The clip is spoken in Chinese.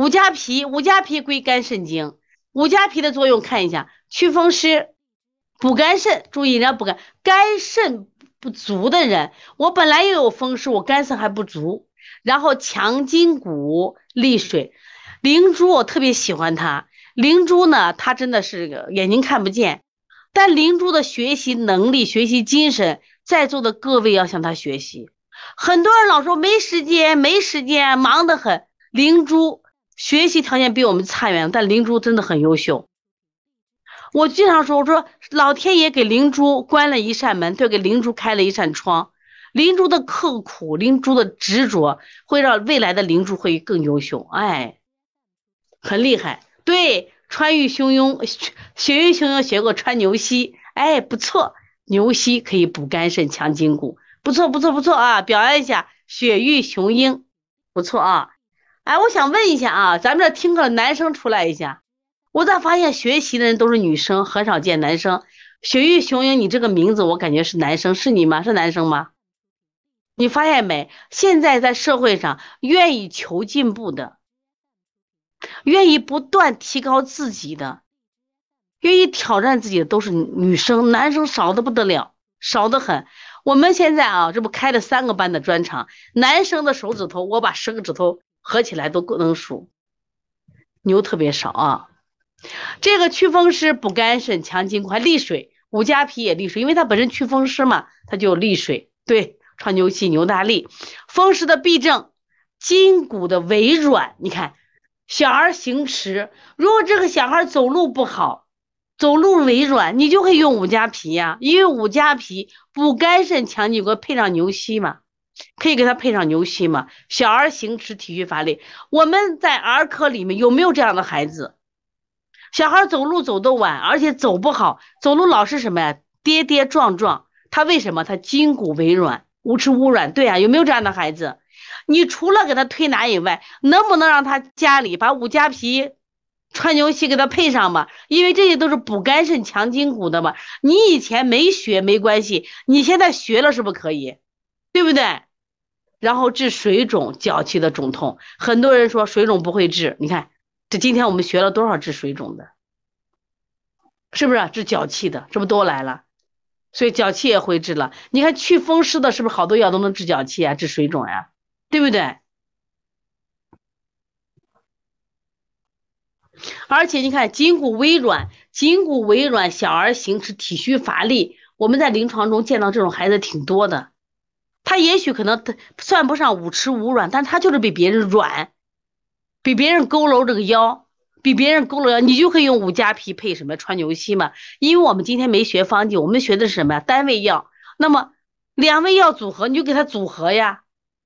五加皮，五加皮归肝肾经。五加皮的作用看一下，祛风湿，补肝肾。注意，人家补肝，肝肾不足的人，我本来又有风湿，我肝肾还不足，然后强筋骨、利水。灵珠我特别喜欢它，灵珠呢，它真的是眼睛看不见，但灵珠的学习能力、学习精神，在座的各位要向他学习。很多人老说没时间，没时间，忙得很。灵珠学习条件比我们差远，但灵珠真的很优秀。我经常说，我说老天爷给灵珠关了一扇门，就给灵珠开了一扇窗。灵珠的刻苦，灵珠的执着，会让未来的灵珠会更优秀。哎，很厉害。对，穿越汹涌，血雨汹涌学过穿牛膝，哎，不错，牛膝可以补肝肾、强筋骨。不错，不错，不错啊！表扬一下雪域雄鹰，不错啊！哎，我想问一下啊，咱们这听课男生出来一下。我咋发现学习的人都是女生，很少见男生？雪域雄鹰，你这个名字我感觉是男生，是你吗？是男生吗？你发现没？现在在社会上，愿意求进步的，愿意不断提高自己的，愿意挑战自己的都是女生，男生少的不得了，少的很。我们现在啊，这不开了三个班的专场，男生的手指头，我把十个指头合起来都够能数，牛特别少啊。这个祛风湿、补肝肾、强筋骨、还利水，五加皮也利水，因为它本身祛风湿嘛，它就利水。对，穿牛膝牛大力，风湿的痹症，筋骨的微软。你看，小孩行迟，如果这个小孩走路不好。走路微软，你就可以用五加皮呀，因为五加皮补肝肾强筋骨，配上牛膝嘛，可以给他配上牛膝嘛。小儿行迟体虚乏力，我们在儿科里面有没有这样的孩子？小孩走路走得晚，而且走不好，走路老是什么呀？跌跌撞撞，他为什么？他筋骨微软，无吃无软。对啊，有没有这样的孩子？你除了给他推拿以外，能不能让他家里把五加皮？川牛膝给他配上吧，因为这些都是补肝肾、强筋骨的嘛。你以前没学没关系，你现在学了是不可以？对不对？然后治水肿、脚气的肿痛，很多人说水肿不会治，你看这今天我们学了多少治水肿的，是不是治脚气的？这不都来了？所以脚气也会治了。你看祛风湿的，是不是好多药都能治脚气啊、治水肿呀？对不对？而且你看，筋骨微软，筋骨微软，小儿行迟体虚乏力，我们在临床中见到这种孩子挺多的。他也许可能他算不上五迟五软，但他就是比别人软，比别人佝偻这个腰，比别人佝偻腰，你就可以用五加皮配什么川牛膝嘛。因为我们今天没学方剂，我们学的是什么呀？单位药。那么两味药组合，你就给他组合呀。